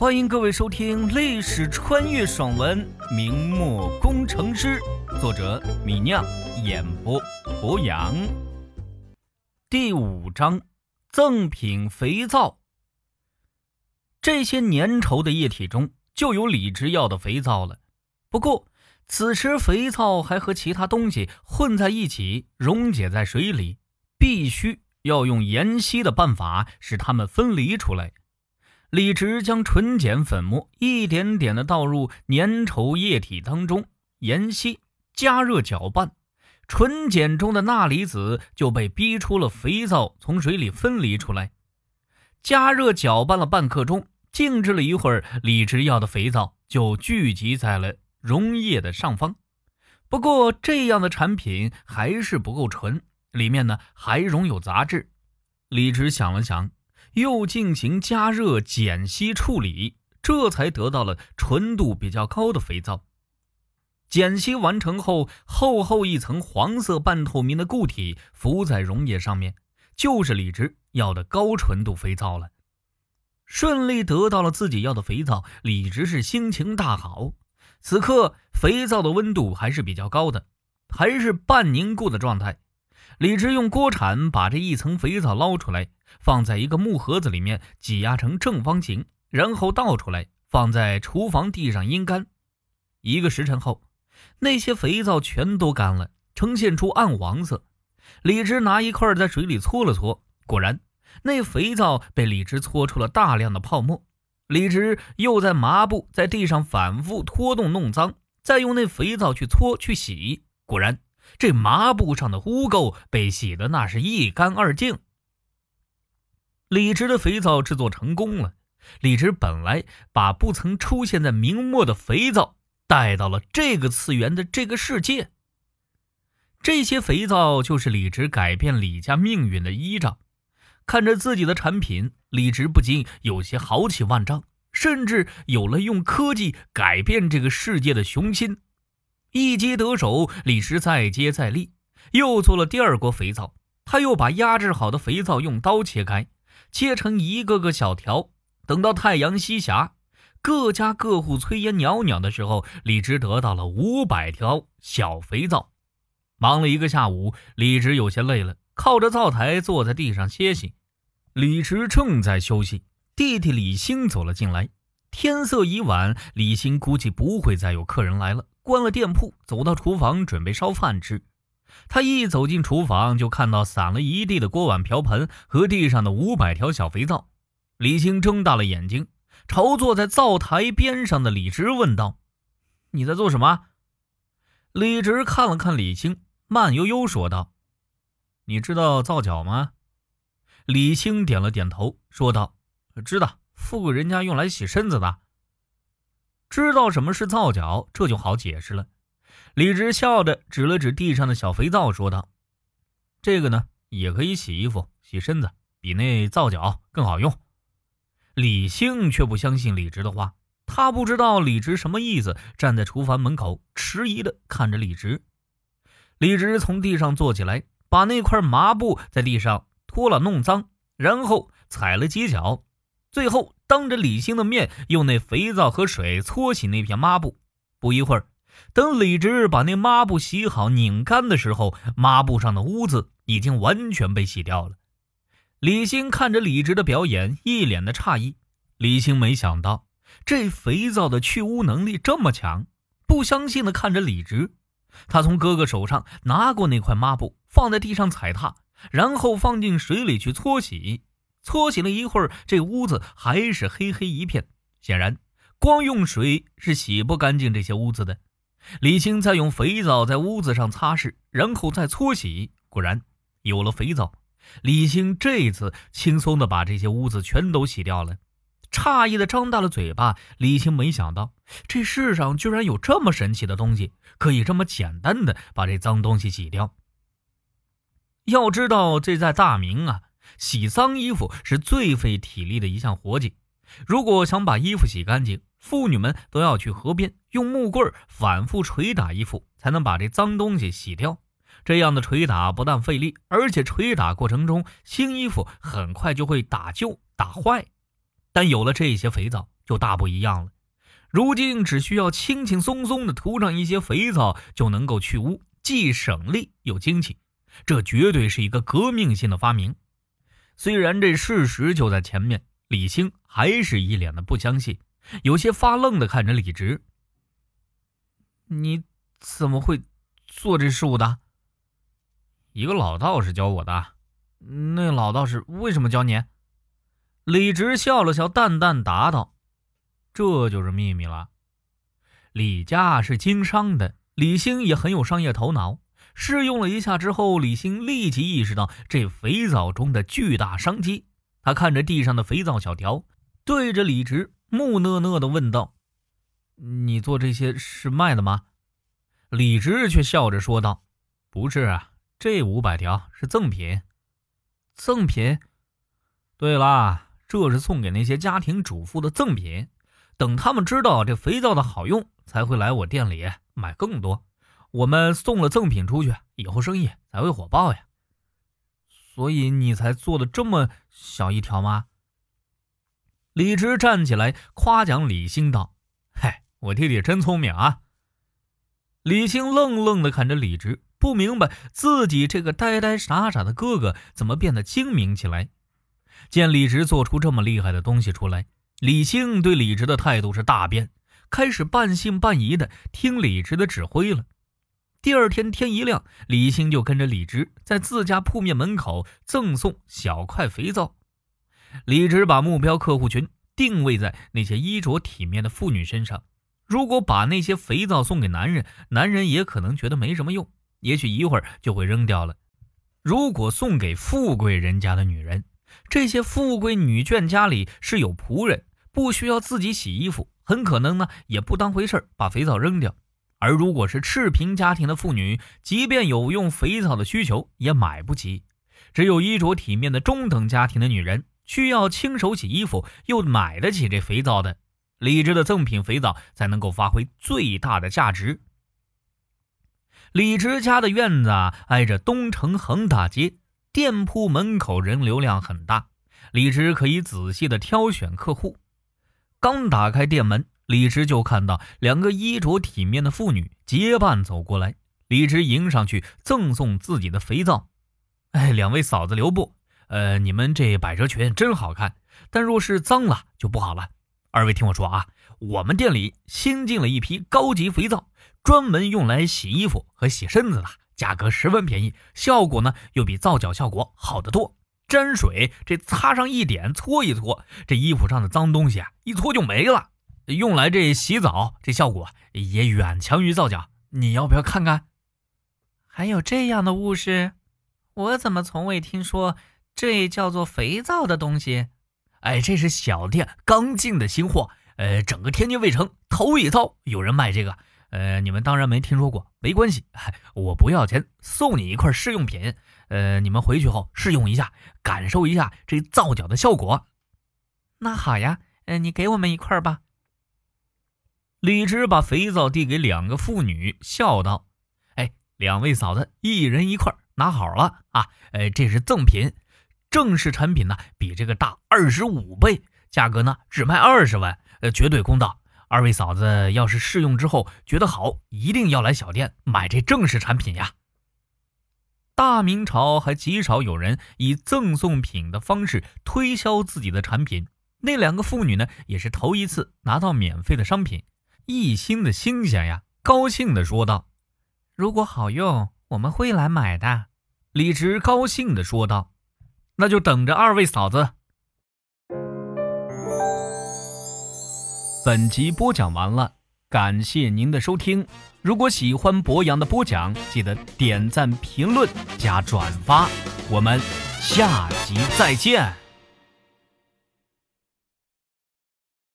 欢迎各位收听历史穿越爽文《明末工程师》，作者米酿，演播博洋。第五章：赠品肥皂。这些粘稠的液体中就有李直要的肥皂了。不过，此时肥皂还和其他东西混在一起，溶解在水里，必须。要用盐稀的办法使它们分离出来。李直将纯碱粉末一点点的倒入粘稠液体当中，盐稀加热搅拌，纯碱中的钠离子就被逼出了肥皂，从水里分离出来。加热搅拌了半刻钟，静置了一会儿，李直要的肥皂就聚集在了溶液的上方。不过，这样的产品还是不够纯。里面呢还容有杂质，李直想了想，又进行加热碱稀处理，这才得到了纯度比较高的肥皂。碱稀完成后，厚厚一层黄色半透明的固体浮在溶液上面，就是李直要的高纯度肥皂了。顺利得到了自己要的肥皂，李直是心情大好。此刻肥皂的温度还是比较高的，还是半凝固的状态。李直用锅铲把这一层肥皂捞出来，放在一个木盒子里面，挤压成正方形，然后倒出来，放在厨房地上阴干。一个时辰后，那些肥皂全都干了，呈现出暗黄色。李直拿一块在水里搓了搓，果然，那肥皂被李直搓出了大量的泡沫。李直又在麻布在地上反复拖动弄脏，再用那肥皂去搓去洗，果然。这麻布上的污垢被洗得那是一干二净。李直的肥皂制作成功了。李直本来把不曾出现在明末的肥皂带到了这个次元的这个世界。这些肥皂就是李直改变李家命运的依仗。看着自己的产品，李直不禁有些豪气万丈，甚至有了用科技改变这个世界的雄心。一击得手，李直再接再厉，又做了第二锅肥皂。他又把压制好的肥皂用刀切开，切成一个个小条。等到太阳西下，各家各户炊烟袅袅的时候，李直得到了五百条小肥皂。忙了一个下午，李直有些累了，靠着灶台坐在地上歇息。李直正在休息，弟弟李兴走了进来。天色已晚，李兴估计不会再有客人来了。关了店铺，走到厨房准备烧饭吃。他一走进厨房，就看到散了一地的锅碗瓢盆和地上的五百条小肥皂。李青睁大了眼睛，朝坐在灶台边上的李直问道：“你在做什么？”李直看了看李青，慢悠悠说道：“你知道皂角吗？”李青点了点头，说道：“知道，富贵人家用来洗身子的。”知道什么是皂角，这就好解释了。李直笑着指了指地上的小肥皂，说道：“这个呢，也可以洗衣服、洗身子，比那皂角更好用。”李兴却不相信李直的话，他不知道李直什么意思，站在厨房门口迟疑的看着李直。李直从地上坐起来，把那块麻布在地上拖了弄脏，然后踩了几脚。最后，当着李兴的面，用那肥皂和水搓洗那片抹布。不一会儿，等李直把那抹布洗好、拧干的时候，抹布上的污渍已经完全被洗掉了。李兴看着李直的表演，一脸的诧异。李兴没想到这肥皂的去污能力这么强，不相信的看着李直。他从哥哥手上拿过那块抹布，放在地上踩踏，然后放进水里去搓洗。搓洗了一会儿，这屋子还是黑黑一片。显然，光用水是洗不干净这些污渍的。李青再用肥皂在屋子上擦拭，然后再搓洗，果然有了肥皂。李青这次轻松的把这些污渍全都洗掉了，诧异的张大了嘴巴。李青没想到，这世上居然有这么神奇的东西，可以这么简单的把这脏东西洗掉。要知道，这在大明啊。洗脏衣服是最费体力的一项活计。如果想把衣服洗干净，妇女们都要去河边用木棍反复捶打衣服，才能把这脏东西洗掉。这样的捶打不但费力，而且捶打过程中新衣服很快就会打旧打坏。但有了这些肥皂就大不一样了。如今只需要轻轻松松的涂上一些肥皂就能够去污，既省力又精气，这绝对是一个革命性的发明。虽然这事实就在前面，李兴还是一脸的不相信，有些发愣的看着李直：“你怎么会做这事物的？”一个老道士教我的。那老道士为什么教你？李直笑了笑，淡淡答道：“这就是秘密了。李家是经商的，李兴也很有商业头脑。试用了一下之后，李兴立即意识到这肥皂中的巨大商机。他看着地上的肥皂小条，对着李直木讷讷的问道：‘你做这些是卖的吗？’李直却笑着说道：‘不是啊，这五百条是赠品。’赠品。对啦。”这是送给那些家庭主妇的赠品，等他们知道这肥皂的好用，才会来我店里买更多。我们送了赠品出去，以后生意才会火爆呀。所以你才做的这么小一条吗？李直站起来夸奖李兴道：“嗨，我弟弟真聪明啊！”李兴愣愣地看着李直，不明白自己这个呆呆傻傻的哥哥怎么变得精明起来。见李直做出这么厉害的东西出来，李兴对李直的态度是大变，开始半信半疑的听李直的指挥了。第二天天一亮，李兴就跟着李直在自家铺面门口赠送小块肥皂。李直把目标客户群定位在那些衣着体面的妇女身上。如果把那些肥皂送给男人，男人也可能觉得没什么用，也许一会儿就会扔掉了。如果送给富贵人家的女人，这些富贵女眷家里是有仆人，不需要自己洗衣服，很可能呢也不当回事把肥皂扔掉。而如果是赤贫家庭的妇女，即便有用肥皂的需求，也买不起。只有衣着体面的中等家庭的女人，需要亲手洗衣服，又买得起这肥皂的，李直的赠品肥皂才能够发挥最大的价值。李直家的院子挨着东城横大街。店铺门口人流量很大，李直可以仔细的挑选客户。刚打开店门，李直就看到两个衣着体面的妇女结伴走过来。李直迎上去，赠送自己的肥皂。哎，两位嫂子留步，呃，你们这百褶裙真好看，但若是脏了就不好了。二位听我说啊，我们店里新进了一批高级肥皂，专门用来洗衣服和洗身子的。价格十分便宜，效果呢又比皂角效果好得多。沾水这擦上一点，搓一搓，这衣服上的脏东西啊一搓就没了。用来这洗澡，这效果也远强于皂角。你要不要看看？还有这样的物事，我怎么从未听说？这叫做肥皂的东西？哎，这是小店刚进的新货，呃，整个天津卫城头一遭有人卖这个。呃，你们当然没听说过，没关系，我不要钱，送你一块试用品。呃，你们回去后试用一下，感受一下这皂角的效果。那好呀，呃，你给我们一块吧。李直把肥皂递给两个妇女，笑道：“哎，两位嫂子，一人一块，拿好了啊！呃，这是赠品，正式产品呢，比这个大二十五倍，价格呢只卖二十万，呃，绝对公道。”二位嫂子要是试用之后觉得好，一定要来小店买这正式产品呀。大明朝还极少有人以赠送品的方式推销自己的产品，那两个妇女呢，也是头一次拿到免费的商品，一心的新鲜呀，高兴的说道：“如果好用，我们会来买的。”李直高兴的说道：“那就等着二位嫂子。”本集播讲完了，感谢您的收听。如果喜欢博洋的播讲，记得点赞、评论、加转发。我们下集再见。